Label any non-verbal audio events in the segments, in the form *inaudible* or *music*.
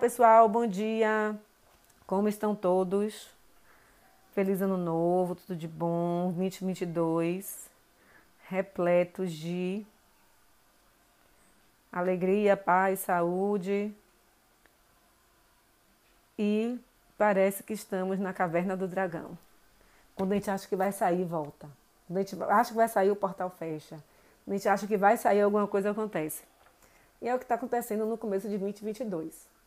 pessoal, bom dia. Como estão todos? Feliz ano novo, tudo de bom. 2022, repletos de alegria, paz, saúde. E parece que estamos na caverna do dragão. Quando a gente acha que vai sair, volta. Quando a gente acha que vai sair, o portal fecha. Quando a gente acha que vai sair, alguma coisa acontece. E é o que está acontecendo no começo de 2022.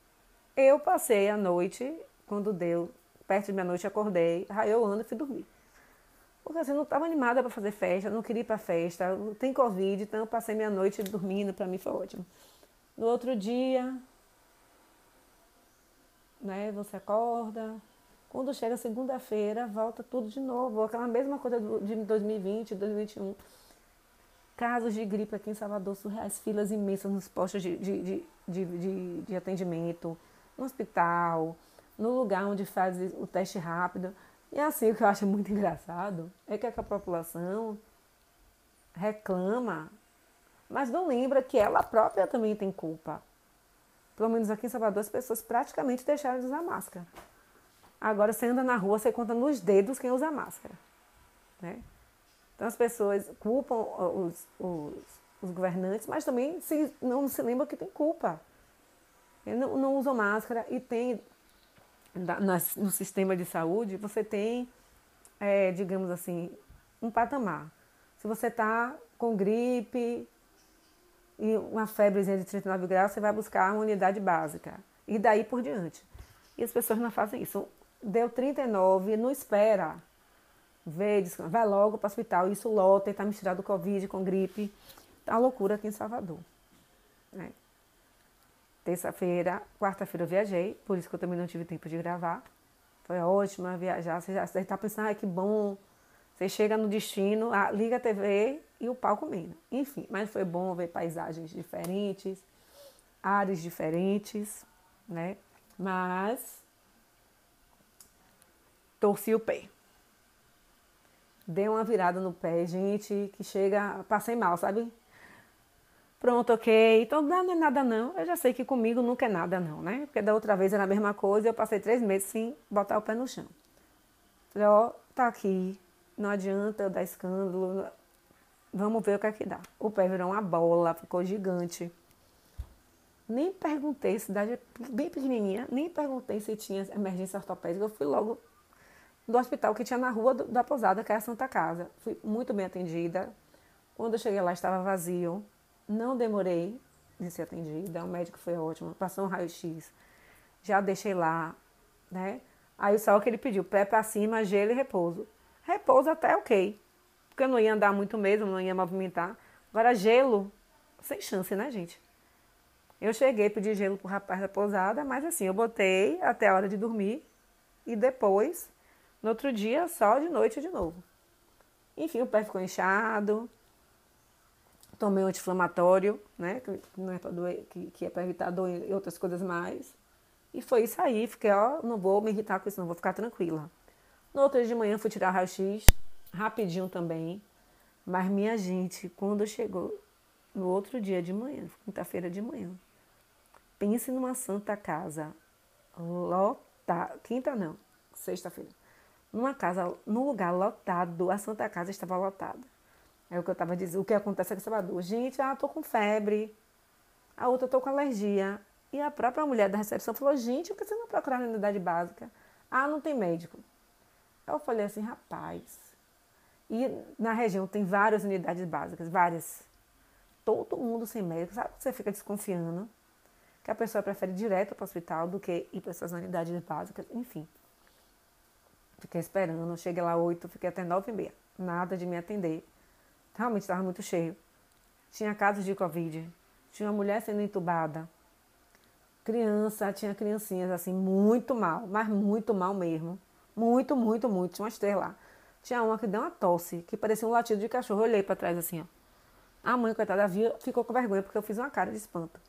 Eu passei a noite, quando deu perto de meia-noite, acordei, eu ando e fui dormir. Porque assim, não estava animada para fazer festa, não queria ir para festa, tem Covid, então eu passei minha noite dormindo, para mim foi ótimo. No outro dia, né, você acorda. Quando chega segunda-feira, volta tudo de novo, aquela mesma coisa de 2020, 2021. Casos de gripe aqui em Salvador, surreais, filas imensas nos postos de, de, de, de atendimento, no hospital, no lugar onde faz o teste rápido. E assim, o que eu acho muito engraçado é que a população reclama, mas não lembra que ela própria também tem culpa. Pelo menos aqui em Salvador, as pessoas praticamente deixaram de usar máscara. Agora, você anda na rua, você conta nos dedos quem usa máscara. Né? Então, as pessoas culpam os, os, os governantes, mas também se, não se lembra que tem culpa. Não, não usam máscara e tem no sistema de saúde, você tem, é, digamos assim, um patamar. Se você está com gripe e uma febrezinha de 39 graus, você vai buscar uma unidade básica. E daí por diante. E as pessoas não fazem isso. Deu 39, não espera. Vê, vai logo para o hospital. Isso lota e está misturado Covid com gripe. Tá uma loucura aqui em Salvador. Né? Terça-feira, quarta-feira eu viajei, por isso que eu também não tive tempo de gravar. Foi ótimo viajar. Você já está pensando, ah, que bom. Você chega no destino, ah, liga a TV e o pau comendo. Enfim, mas foi bom ver paisagens diferentes, áreas diferentes, né? Mas torci o pé. Dei uma virada no pé, gente, que chega, passei mal, sabe? Pronto, ok. Então não é nada não. Eu já sei que comigo nunca é nada não, né? Porque da outra vez era a mesma coisa e eu passei três meses sem botar o pé no chão. Falei, ó, tá aqui. Não adianta eu dar escândalo. Vamos ver o que é que dá. O pé virou uma bola, ficou gigante. Nem perguntei, cidade bem pequenininha, nem perguntei se tinha emergência ortopédica. Eu fui logo do hospital que tinha na rua da pousada, que era a Santa Casa. Fui muito bem atendida. Quando eu cheguei lá, estava vazio. Não demorei de ser atendida, o médico foi ótimo, passou um raio-x, já deixei lá, né? Aí só o que ele pediu, pé para cima, gelo e repouso. Repouso até ok, porque eu não ia andar muito mesmo, não ia movimentar. Agora gelo, sem chance, né, gente? Eu cheguei, pedi gelo pro rapaz da pousada, mas assim, eu botei até a hora de dormir e depois, no outro dia, só de noite de novo. Enfim, o pé ficou inchado, tomei um anti-inflamatório, né? Que, não é doer, que, que é para evitar dor e outras coisas mais. E foi isso aí. Fiquei, ó, não vou me irritar com isso, não, vou ficar tranquila. No outro dia de manhã fui tirar raio-x, rapidinho também. Mas minha gente, quando chegou no outro dia de manhã, quinta-feira de manhã, pense numa santa casa lotada, quinta não, sexta-feira, numa casa, num lugar lotado, a santa casa estava lotada. É o que eu estava dizendo. O que acontece aqui em Salvador? Gente, ah, tô com febre. A outra, tô com alergia. E a própria mulher da recepção falou: gente, por que você não procurar na unidade básica? Ah, não tem médico. Eu falei assim, rapaz. E na região tem várias unidades básicas, várias. Todo mundo sem médico. Sabe que você fica desconfiando? Que a pessoa prefere ir direto para o hospital do que ir para essas unidades básicas. Enfim. Fiquei esperando. Cheguei lá oito, fiquei até nove e meia. Nada de me atender. Realmente estava muito cheio. Tinha casos de Covid. Tinha uma mulher sendo entubada. Criança, tinha criancinhas assim, muito mal, mas muito mal mesmo. Muito, muito, muito. Tinha umas três lá. Tinha uma que deu uma tosse, que parecia um latido de cachorro. Eu olhei para trás assim, ó. A mãe, coitada, viu, ficou com vergonha porque eu fiz uma cara de espanto.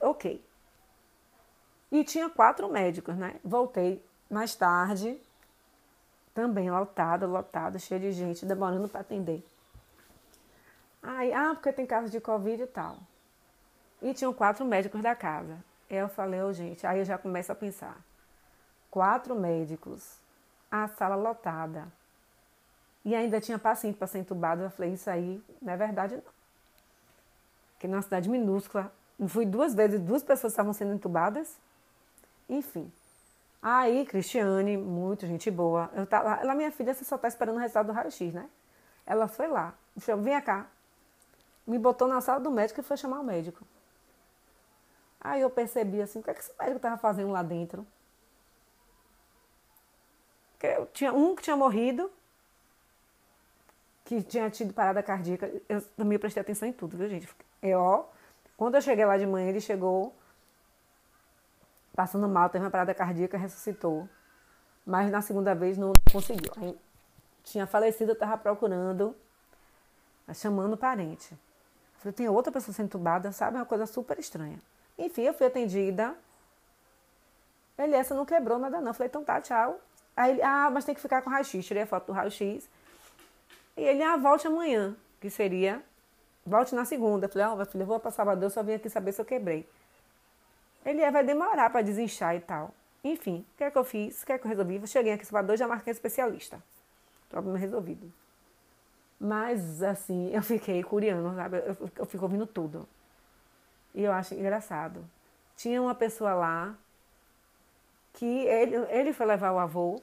Ok. E tinha quatro médicos, né? Voltei mais tarde, também lotado, lotado, cheio de gente, demorando para atender. Aí, ah, porque tem casos de Covid e tal. E tinham quatro médicos da casa. Eu falei, oh, gente, aí eu já começo a pensar. Quatro médicos, a sala lotada. E ainda tinha paciente para ser entubado. Eu falei, isso aí não é verdade, não. Porque numa cidade minúscula, fui duas vezes, duas pessoas estavam sendo entubadas. Enfim. Aí, Cristiane, muito gente boa. Eu tava, ela, minha filha, você só está esperando o resultado do raio-x, né? Ela foi lá, chamou, vem cá. Me botou na sala do médico e foi chamar o médico. Aí eu percebi assim, o que, é que esse médico estava fazendo lá dentro? Porque tinha um que tinha morrido, que tinha tido parada cardíaca. Eu também prestei atenção em tudo, viu, gente? Eu, ó, quando eu cheguei lá de manhã, ele chegou passando mal, teve uma parada cardíaca, ressuscitou. Mas na segunda vez não conseguiu. Aí, tinha falecido, eu estava procurando, chamando o parente. falei, tem outra pessoa sendo entubada, sabe? Uma coisa super estranha. Enfim, eu fui atendida. Ele, essa não quebrou nada não. falei, então tá, tchau. Aí ele, ah, mas tem que ficar com raio-x. Tirei a foto do raio-x. E ele, ah, volte amanhã, que seria, volte na segunda. falei, ó, oh, meu eu vou para Salvador, só vim aqui saber se eu quebrei. Ele é, vai demorar para desinchar e tal. Enfim, o que é que eu fiz? O que é que eu resolvi? Eu cheguei aqui em Salvador já marquei especialista. Problema resolvido. Mas, assim, eu fiquei curiando, sabe? Eu, eu fico ouvindo tudo. E eu acho engraçado. Tinha uma pessoa lá que ele, ele foi levar o avô,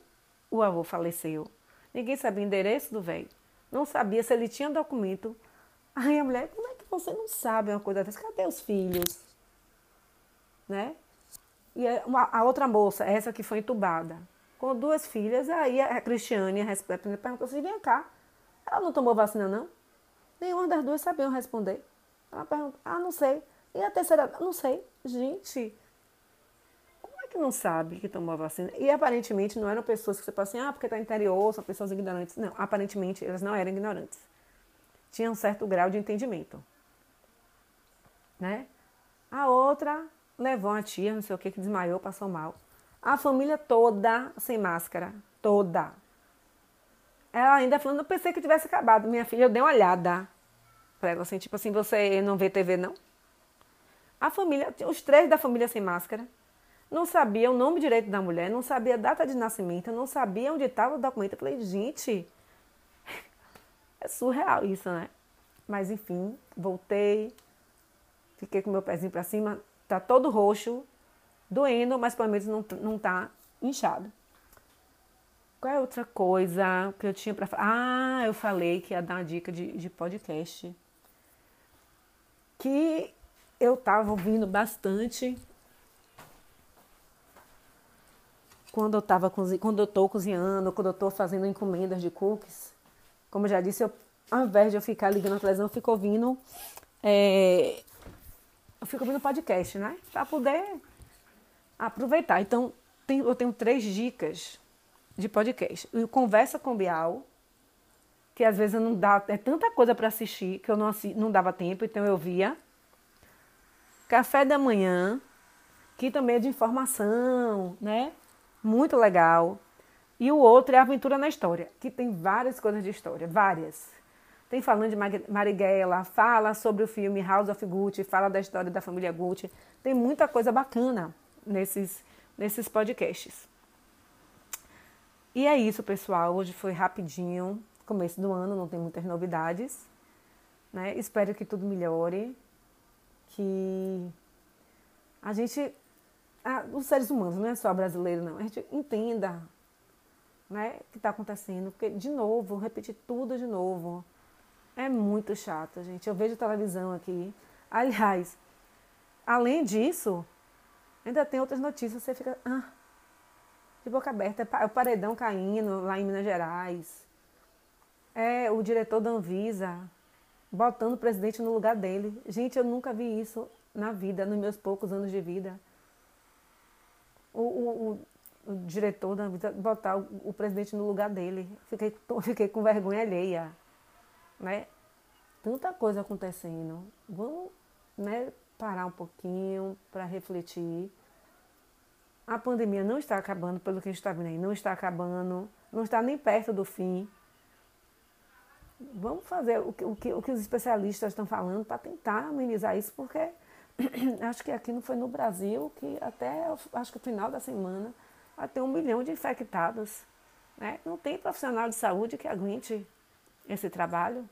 o avô faleceu. Ninguém sabia o endereço do velho. Não sabia se ele tinha documento. Aí a mulher, como é que você não sabe uma coisa dessa? Cadê os filhos? Né? E a, a outra moça, essa que foi entubada, com duas filhas, aí a Cristiane, a perguntou assim, vem cá, ela não tomou vacina não? Nenhuma das duas sabiam responder. Ela perguntou, ah, não sei. E a terceira, não sei. Gente, como é que não sabe que tomou a vacina? E aparentemente não eram pessoas que você fala assim, ah, porque está interior, são pessoas ignorantes. Não, aparentemente elas não eram ignorantes. Tinham um certo grau de entendimento. Né? A outra levou a tia, não sei o que, que desmaiou, passou mal. A família toda sem máscara. Toda. Ela ainda falando, eu pensei que tivesse acabado. Minha filha, eu dei uma olhada pra ela, assim, tipo assim, você não vê TV, não? A família, os três da família sem máscara, não sabia o nome direito da mulher, não sabia a data de nascimento, não sabia onde estava o documento. Eu falei, gente, é surreal isso, né? Mas enfim, voltei, fiquei com meu pezinho para cima, tá todo roxo, doendo, mas pelo menos não, não tá inchado. Qual é outra coisa que eu tinha para falar? Ah, eu falei que ia dar uma dica de, de podcast. Que eu estava ouvindo bastante quando eu estava quando eu estou cozinhando, quando eu estou fazendo encomendas de cookies. Como eu já disse, eu, ao invés de eu ficar ligando a televisão, eu fico ouvindo é, fico ouvindo podcast, né? Para poder aproveitar. Então, tem, eu tenho três dicas de podcast. O Conversa com Bial, que às vezes não dá, é tanta coisa para assistir que eu não, não dava tempo, então eu via. Café da manhã, que também é de informação, né? Muito legal. E o outro é Aventura na História, que tem várias coisas de história, várias. Tem falando de Marighella, fala sobre o filme House of Gucci, fala da história da família Gucci. Tem muita coisa bacana nesses, nesses podcasts. E é isso, pessoal. Hoje foi rapidinho, começo do ano, não tem muitas novidades. Né? Espero que tudo melhore que a gente, os seres humanos, não é só brasileiro, não, a gente entenda né, o que está acontecendo, porque, de novo, repetir tudo de novo, é muito chato, gente. Eu vejo televisão aqui. Aliás, além disso, ainda tem outras notícias, você fica ah, de boca aberta. É o paredão caindo lá em Minas Gerais. É o diretor da Anvisa botando o presidente no lugar dele. Gente, eu nunca vi isso na vida, nos meus poucos anos de vida. O, o, o, o diretor da Anvisa botar o, o, presidente no lugar dele. Fiquei, *laughs* fiquei com vergonha alheia. Né? Tanta coisa acontecendo. Vamos né, parar um pouquinho para refletir. A pandemia não está acabando, pelo que a gente está vendo aí, não está acabando, não está nem perto do fim vamos fazer o que, o que, o que os especialistas estão falando para tentar amenizar isso, porque *clears throat* acho que aqui não foi no Brasil, que até acho que o final da semana vai ter um milhão de infectados. Né? Não tem profissional de saúde que aguente esse trabalho.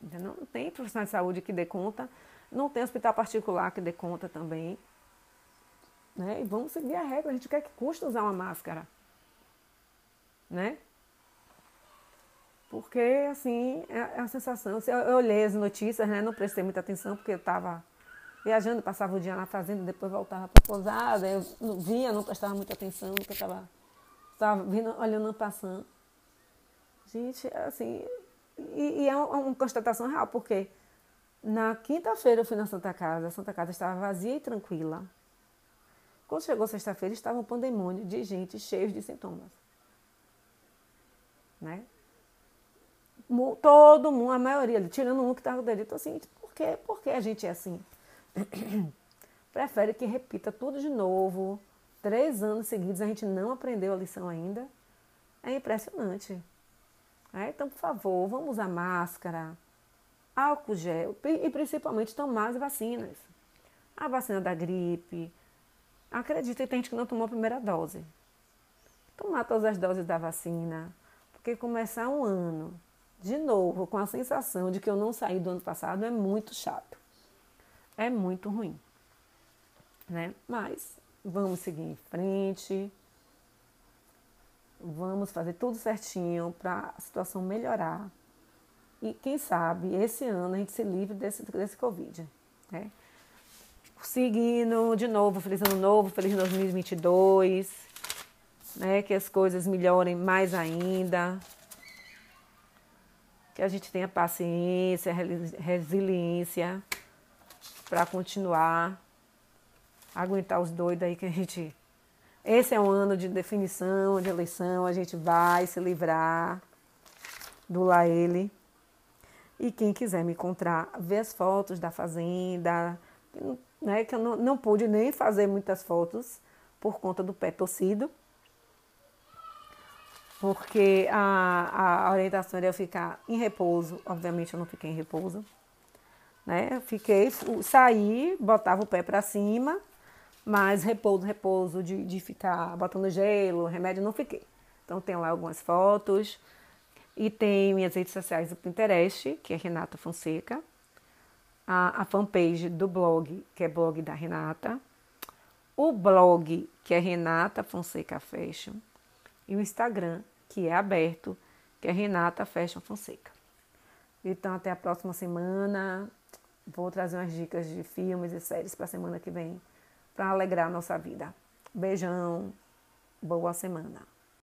Não tem profissional de saúde que dê conta. Não tem hospital particular que dê conta também. Né? E vamos seguir a regra. A gente quer que custa usar uma máscara. Né? Porque, assim, é, a sensação. Eu olhei as notícias, né? Não prestei muita atenção, porque eu estava viajando, passava o dia na fazenda, depois voltava para a pousada. Eu não via, não prestava muita atenção, porque eu estava olhando, passando. Gente, assim, e, e é uma, uma constatação real, porque na quinta-feira eu fui na Santa Casa, a Santa Casa estava vazia e tranquila. Quando chegou sexta-feira, estava um pandemônio de gente cheia de sintomas. Né? todo mundo, a maioria, tirando um que estava dele, então assim, por quê? Por que a gente é assim? *clears throat* Prefere que repita tudo de novo. Três anos seguidos a gente não aprendeu a lição ainda. É impressionante. É, então, por favor, vamos usar máscara, álcool gel e principalmente tomar as vacinas. A vacina da gripe. Acredita tem gente que não tomou a primeira dose. Tomar todas as doses da vacina. Porque começar um ano de novo, com a sensação de que eu não saí do ano passado, é muito chato. É muito ruim. Né? Mas vamos seguir em frente. Vamos fazer tudo certinho para a situação melhorar. E quem sabe esse ano a gente se livre desse, desse Covid. Né? Seguindo de novo, feliz ano novo, feliz 2022. Né? Que as coisas melhorem mais ainda que a gente tenha paciência, resiliência para continuar, aguentar os doidos aí que a gente. Esse é um ano de definição, de eleição, a gente vai se livrar do Laele. E quem quiser me encontrar, ver as fotos da fazenda, né, que eu não, não pude nem fazer muitas fotos por conta do pé torcido porque a, a orientação era eu ficar em repouso. Obviamente eu não fiquei em repouso. Né? Fiquei, saí, botava o pé para cima, mas repouso, repouso de, de ficar botando gelo, remédio, não fiquei. Então tem lá algumas fotos. E tem minhas redes sociais do Pinterest, que é Renata Fonseca. A, a fanpage do blog, que é blog da Renata. O blog, que é Renata Fonseca Fashion e o Instagram, que é aberto, que é Renata Fashion Fonseca. Então, até a próxima semana. Vou trazer umas dicas de filmes e séries para a semana que vem, para alegrar a nossa vida. Beijão, boa semana.